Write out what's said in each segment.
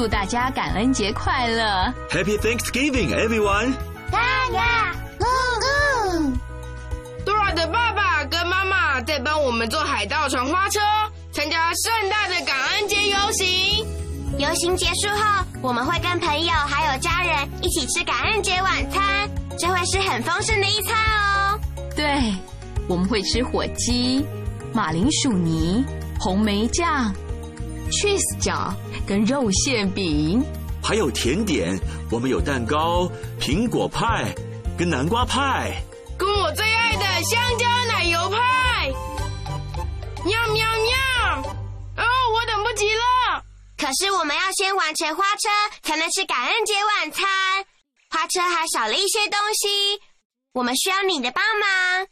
祝大家感恩节快乐！Happy Thanksgiving, everyone！大家，嗯嗯。Dora 的爸爸跟妈妈在帮我们做海盗船花车，参加盛大的感恩节游行。游行结束后，我们会跟朋友还有家人一起吃感恩节晚餐，这会是很丰盛的一餐哦。对，我们会吃火鸡、马铃薯泥、红梅酱。Cheese 饺跟肉馅饼，还有甜点，我们有蛋糕、苹果派跟南瓜派，跟我最爱的香蕉奶油派。喵喵喵！哦，我等不及了。可是我们要先完成花车，才能吃感恩节晚餐。花车还少了一些东西，我们需要你的帮忙。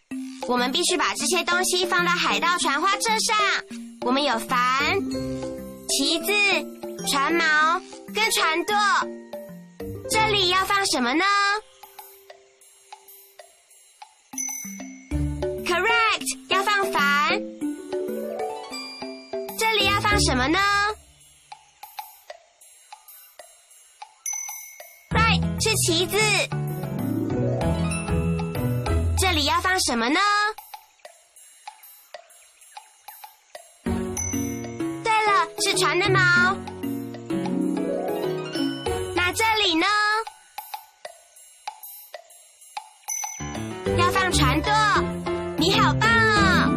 我们必须把这些东西放到海盗船花车上。我们有帆。旗子、船锚跟船舵，这里要放什么呢？Correct，要放帆。这里要放什么呢？Right，是旗子。这里要放什么呢？是船的锚，那这里呢？要放船舵，你好棒哦！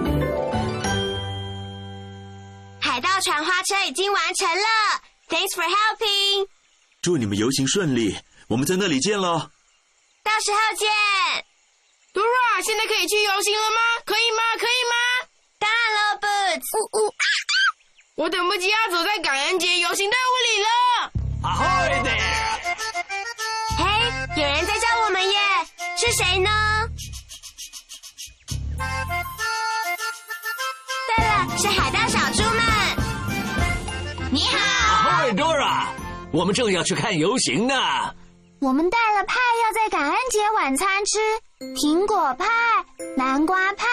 海盗船花车已经完成了，Thanks for helping。祝你们游行顺利，我们在那里见喽！到时候见。Dora，现在可以去游行了吗？可以吗？可以吗？当然了，Boots。呜呜。我等不及要走在感恩节游行队伍里了。Ahoy there！嘿，有人在叫我们耶，是谁呢？对了，是海盗小猪们。你好。Ahoy Dora！我们正要去看游行呢。我们带了派，要在感恩节晚餐吃苹果派、南瓜派，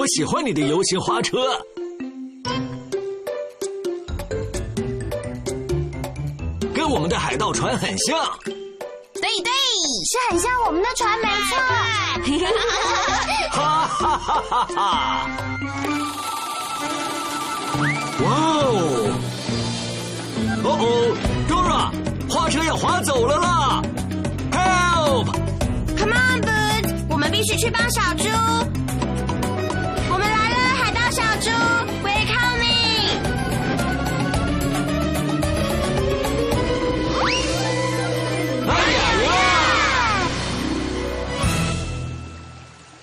我喜欢你的游行花车，跟我们的海盗船很像。对对，是很像我们的船，没错。哈哈哈哈哈！哇哦！哦哦，Dora，花车要滑走了啦！Help！Come on, Boots！我们必须去帮小猪。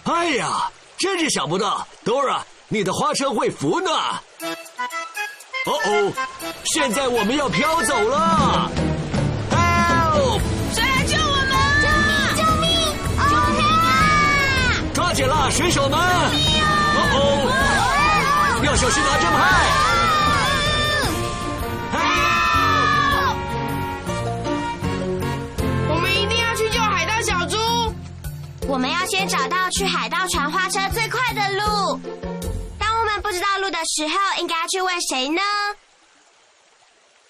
哎呀！真是想不到，Dora，你的花车会浮呢。哦哦，现在我们要飘走了。哦，谁来救我们？救命救命救命啊！抓紧了，水手们！哦哦，要小心拿针牌！我们要先找到去海盗船花车最快的路。当我们不知道路的时候应该去问谁呢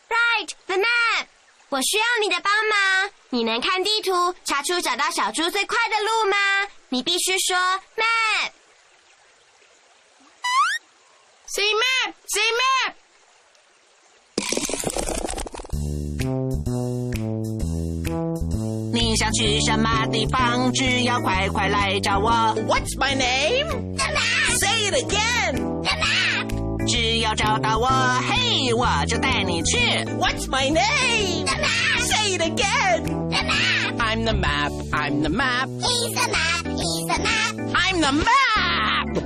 ？Right, the map。我需要你的帮忙。你能看地图查出找到小猪最快的路吗？你必须说 map。Say map, say map。想去什么地方？只要快快来找我。What's my name? Say it again. 只要找到我，嘿，我就带你去。What's my name? Say it again. I'm the map. I'm the map. He's the map. He's the map. I'm the map.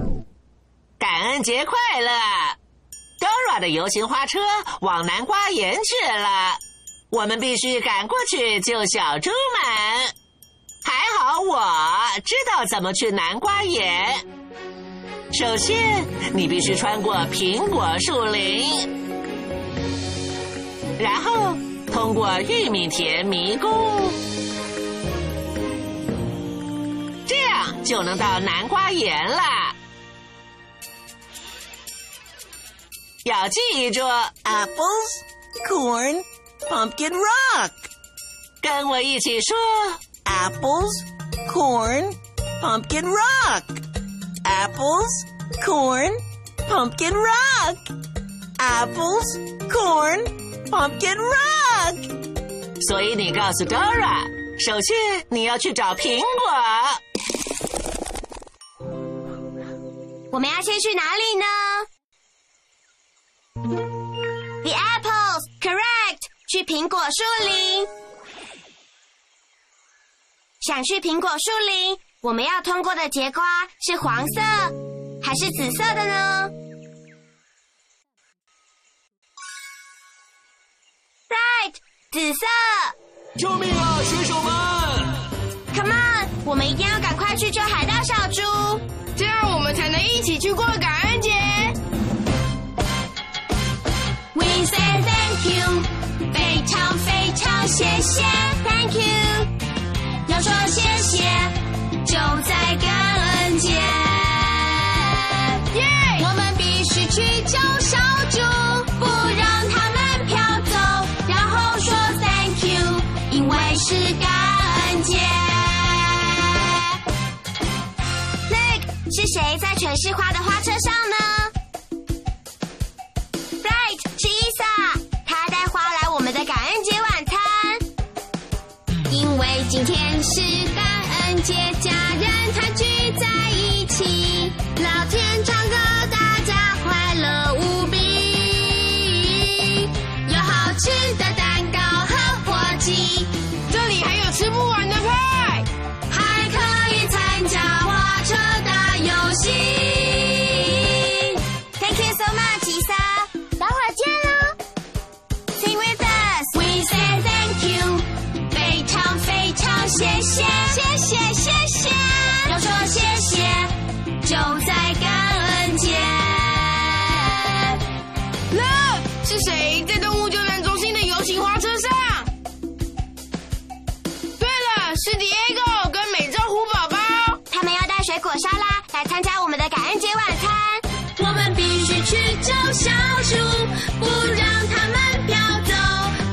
感恩节快乐！Dora 的游行花车往南瓜园去了，我们必须赶过去救小猪们。还好我知道怎么去南瓜园。首先，你必须穿过苹果树林，然后通过玉米田迷宫，这样就能到南瓜园了。要记住，apples, corn, pumpkin rock。跟我一起说，apples, corn, pumpkin rock。apples, corn, pumpkin rock. Apples, corn, pumpkin rock. 所以你告诉 Dora，首先你要去找苹果。我们要先去哪里呢 去苹果树林。想去苹果树林，我们要通过的节瓜是黄色还是紫色的呢？Right，紫色。救命啊，水手们！Come on，我们一定要赶快去救海盗小猪。这样我们才能一起去过谢谢，Thank you。要说谢谢，就在感恩节。耶！我们必须去救小猪，不让他们飘走，然后说 Thank you，因为是感恩节。Look，是谁在全是花的花不让他们飘走，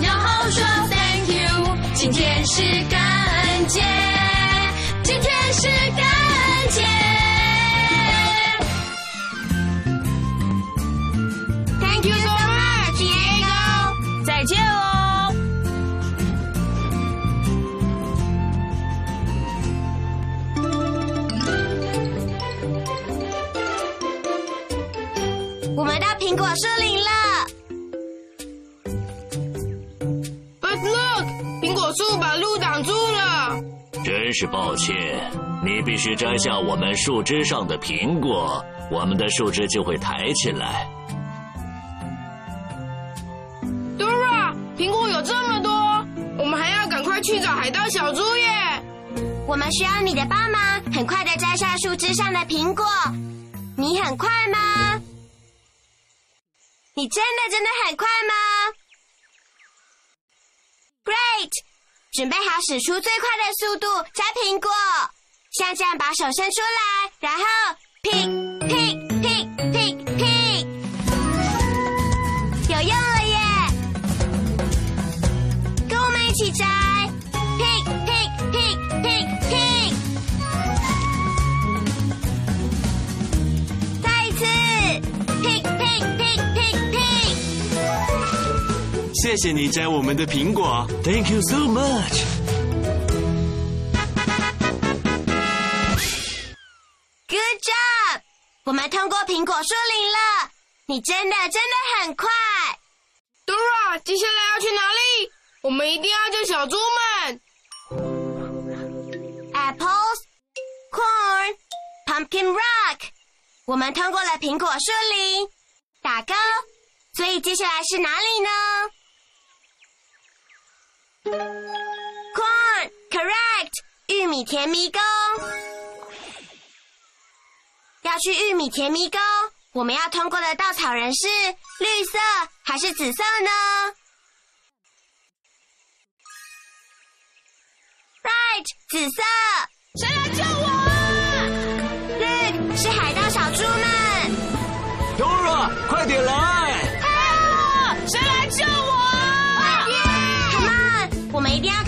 然后说 Thank you。今天是感恩节，真是抱歉，你必须摘下我们树枝上的苹果，我们的树枝就会抬起来。Dora，苹果有这么多，我们还要赶快去找海盗小猪耶！我们需要你的帮忙，很快的摘下树枝上的苹果。你很快吗？你真的真的很快吗？Great！准备好使出最快的速度摘苹果，像这样把手伸出来，然后 pick pick pick pick pick。谢谢你摘我们的苹果。Thank you so much。Good job！我们通过苹果树林了，你真的真的很快。Dora，接下来要去哪里？我们一定要救小猪们。Apples, corn, pumpkin rock。我们通过了苹果树林，打勾。所以接下来是哪里呢？Corn, correct。玉米甜迷宫。要去玉米甜迷宫，我们要通过的稻草人是绿色还是紫色呢？Right，紫色。谁来救我？Look，是海 on，我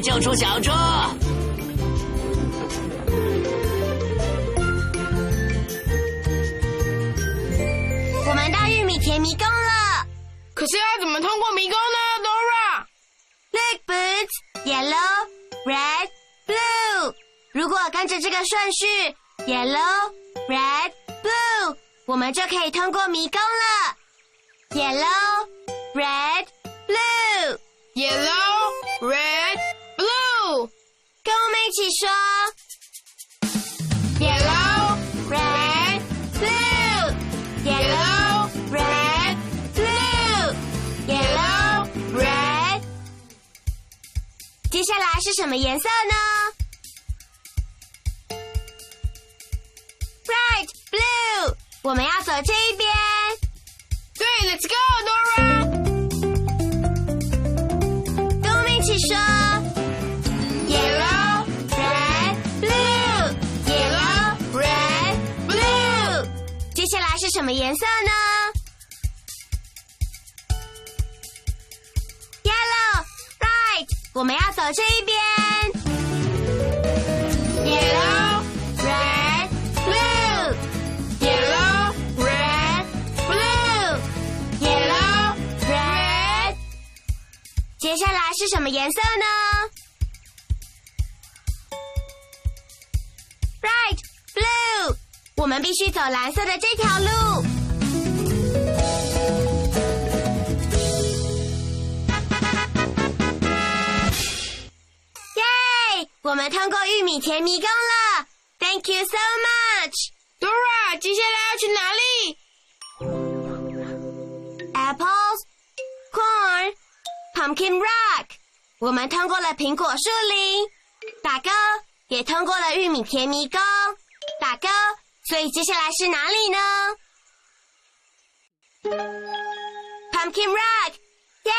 救出小猪。我们到玉米田迷宫了。可是要怎么通过迷宫呢，Dora？Look, boots, yellow, red, blue。如果跟着这个顺序，yellow, red, blue，我们就可以通过迷宫了。Yellow, red, blue，Yellow, red, blue. 跟我们一起说。Yellow, Red, blue, yellow, red, blue, yellow, red。接下来是什么颜色呢什么颜色呢？Yellow, right。我们要走这一边。Yellow, red, blue, Yellow, red, blue, yellow, red。接下来是什么颜色呢我们必须走蓝色的这条路。耶！我们通过玉米田迷宫了，Thank you so much。Dora，接下来要去哪里？Apples, corn, pumpkin rock。我们通过了苹果树林，打勾，也通过了玉米田迷宫，打勾。所以接下来是哪里呢？Pumpkin Rock，耶！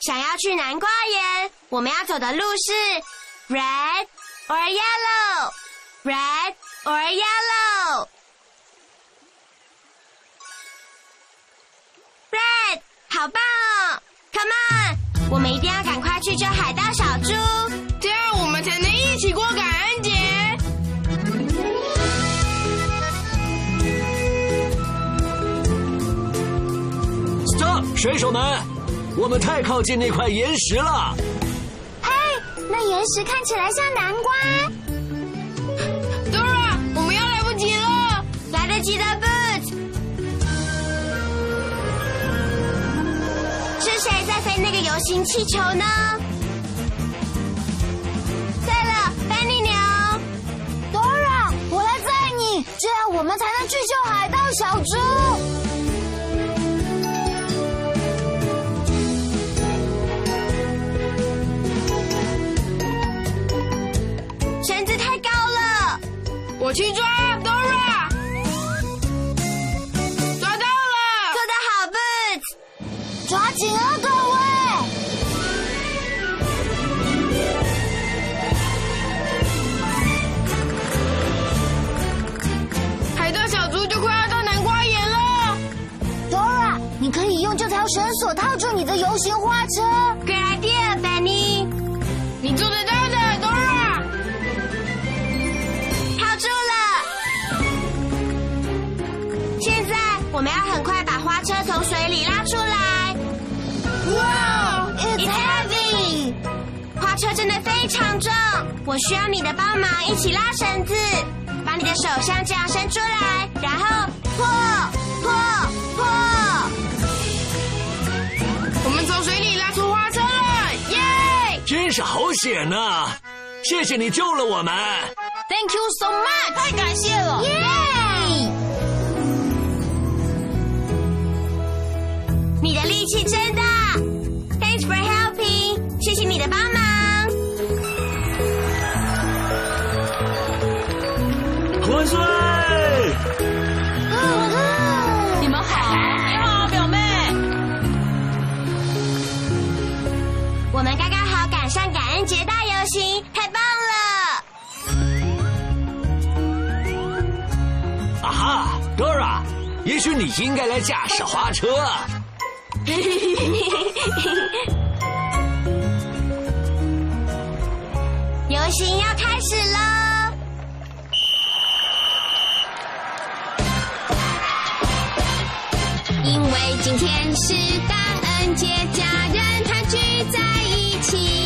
想要去南瓜园，我们要走的路是 Red or Yellow，Red or Yellow，Red，好棒哦！Come on，我们一定要赶快去救海盗小猪，水手们，我们太靠近那块岩石了。嘿，那岩石看起来像南瓜。Dora，我们要来不及了。来得及的 Boots。是谁在飞那个游行气球呢？对了，Benny 牛。Dora，我来载你，这样我们才能去救海盗小猪。我去抓 Dora，抓到了。做得好，Boots。抓紧啊，各位！海盗小猪就快要到南瓜岩了。Dora，你可以用这条绳索套住你的游行花车。非常重，我需要你的帮忙，一起拉绳子，把你的手像这样伸出来，然后破破破。我们从水里拉出花车了，耶！真是好险呐、谢谢你救了我们。Thank you so much，太感谢了。耶！你的力气真大也许你应该来驾驶花车。游行要开始喽！因为今天是感恩节，家人团聚在一起，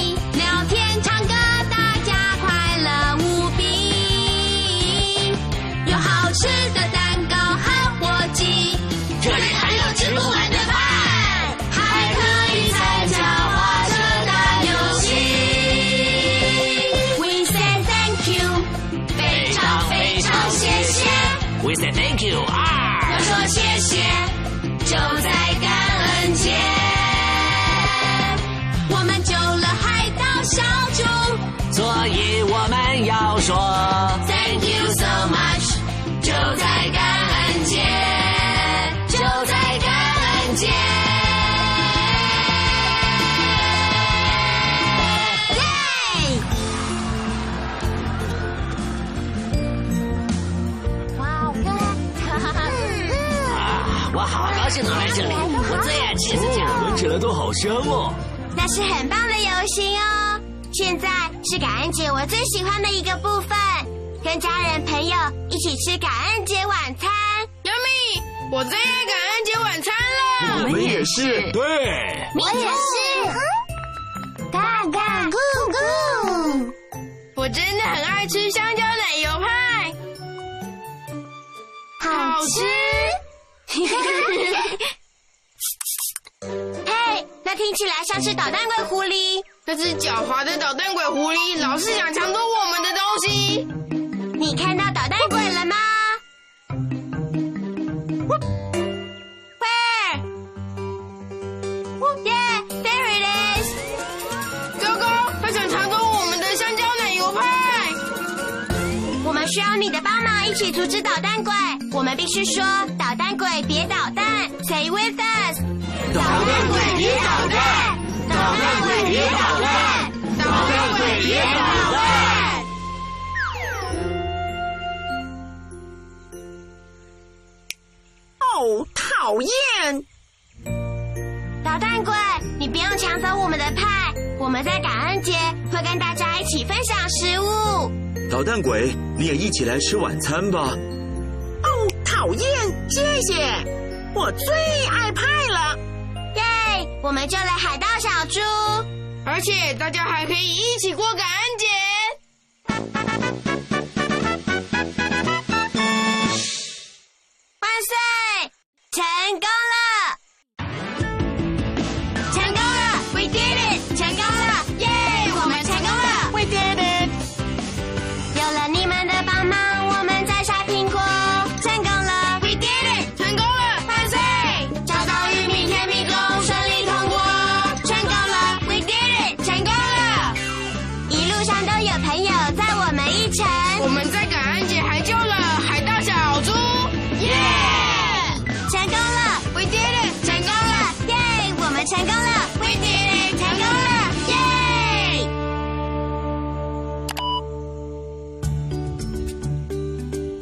香哦。那是很棒的游行哦。现在是感恩节我最喜欢的一个部分，跟家人朋友一起吃感恩节晚餐。Yummy，我最爱感恩节晚餐了。我们也是。对，我也是。嘎嘎咕咕。我真的很爱吃香蕉奶油派，好吃。那听起来像是捣蛋鬼狐狸。那只狡猾的捣蛋鬼狐狸老是想抢走我们的东西。你看到捣蛋鬼了吗？耶 there it is. 糟糕他想抢走我们的香蕉奶油派。我们需要你的帮忙一起阻止捣蛋鬼我们必须说捣蛋鬼别捣蛋 say with us 捣蛋鬼别捣蛋，捣蛋鬼别捣蛋，捣蛋鬼别捣蛋。哦，讨厌！捣蛋鬼，你不用抢走我们的派，我们在感恩节会跟大家一起分享食物。捣蛋鬼，你也一起来吃晚餐吧。哦，讨厌！谢谢，我最爱派了。我们救了海盗小猪，而且大家还可以一起过感恩节。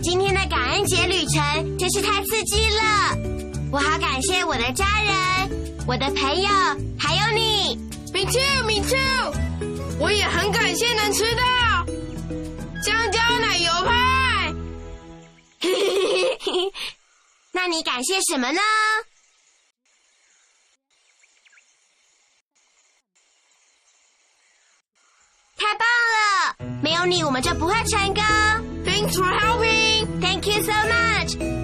今天的感恩节旅程真是太刺激了，我好感谢我的家人、我的朋友，还有你。Me too, me too。我也很感谢能吃到香蕉奶油派。那你感谢什么呢？太棒了！没有你，我们就不会成功。Thanks for helping。Thank you so much！